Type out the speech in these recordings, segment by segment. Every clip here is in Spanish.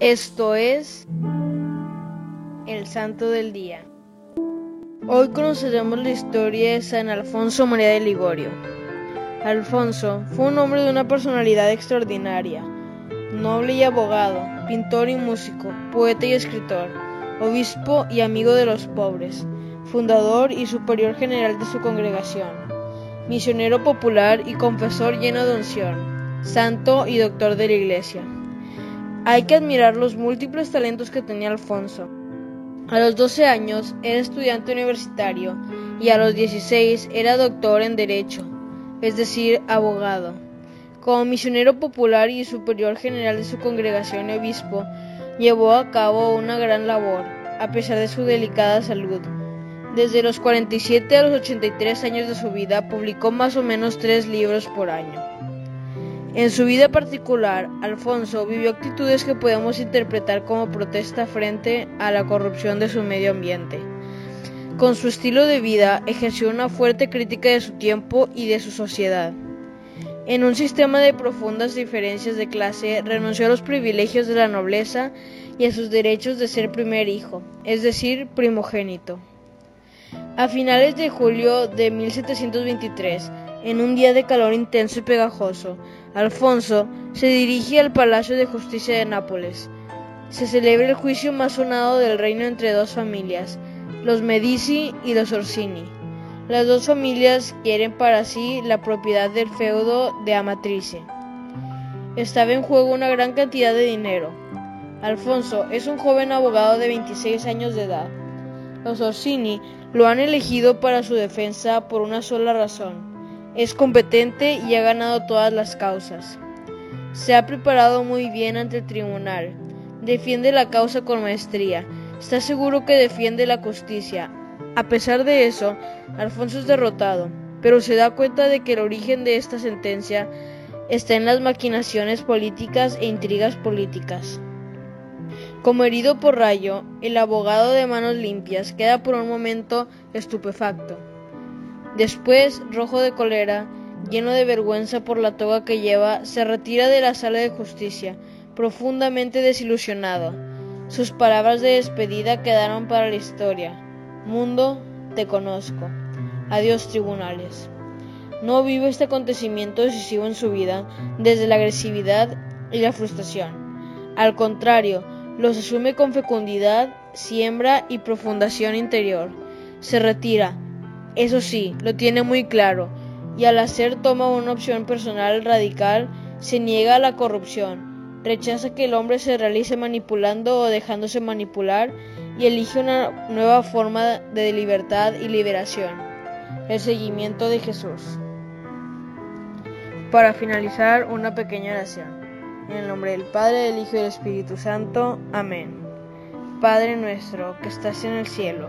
Esto es el Santo del Día. Hoy conoceremos la historia de San Alfonso María de Ligorio. Alfonso fue un hombre de una personalidad extraordinaria, noble y abogado, pintor y músico, poeta y escritor, obispo y amigo de los pobres, fundador y superior general de su congregación, misionero popular y confesor lleno de unción, santo y doctor de la Iglesia. Hay que admirar los múltiples talentos que tenía Alfonso. A los 12 años era estudiante universitario y a los 16 era doctor en Derecho, es decir, abogado. Como misionero popular y superior general de su congregación y obispo, llevó a cabo una gran labor, a pesar de su delicada salud. Desde los 47 a los 83 años de su vida publicó más o menos tres libros por año. En su vida particular, Alfonso vivió actitudes que podemos interpretar como protesta frente a la corrupción de su medio ambiente. Con su estilo de vida ejerció una fuerte crítica de su tiempo y de su sociedad. En un sistema de profundas diferencias de clase, renunció a los privilegios de la nobleza y a sus derechos de ser primer hijo, es decir, primogénito. A finales de julio de 1723, en un día de calor intenso y pegajoso, Alfonso se dirige al Palacio de Justicia de Nápoles. Se celebra el juicio más sonado del reino entre dos familias, los Medici y los Orsini. Las dos familias quieren para sí la propiedad del feudo de Amatrice. Estaba en juego una gran cantidad de dinero. Alfonso es un joven abogado de 26 años de edad. Los Orsini lo han elegido para su defensa por una sola razón es competente y ha ganado todas las causas. Se ha preparado muy bien ante el tribunal. Defiende la causa con maestría. Está seguro que defiende la justicia. A pesar de eso, Alfonso es derrotado, pero se da cuenta de que el origen de esta sentencia está en las maquinaciones políticas e intrigas políticas. Como herido por rayo, el abogado de manos limpias queda por un momento estupefacto. Después, rojo de cólera, lleno de vergüenza por la toga que lleva, se retira de la sala de justicia, profundamente desilusionado. Sus palabras de despedida quedaron para la historia. Mundo, te conozco. Adiós tribunales. No vive este acontecimiento decisivo en su vida desde la agresividad y la frustración. Al contrario, los asume con fecundidad, siembra y profundación interior. Se retira, eso sí, lo tiene muy claro, y al hacer toma una opción personal radical, se niega a la corrupción, rechaza que el hombre se realice manipulando o dejándose manipular y elige una nueva forma de libertad y liberación, el seguimiento de Jesús. Para finalizar, una pequeña oración. En el nombre del Padre, del Hijo y del Espíritu Santo. Amén. Padre nuestro que estás en el cielo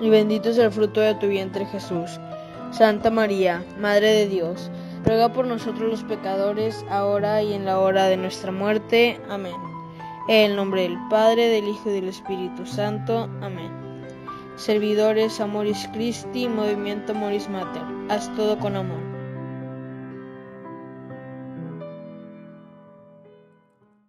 y bendito es el fruto de tu vientre Jesús. Santa María, Madre de Dios, ruega por nosotros los pecadores, ahora y en la hora de nuestra muerte. Amén. En el nombre del Padre, del Hijo y del Espíritu Santo. Amén. Servidores Amoris Christi, Movimiento Amoris Mater, haz todo con amor.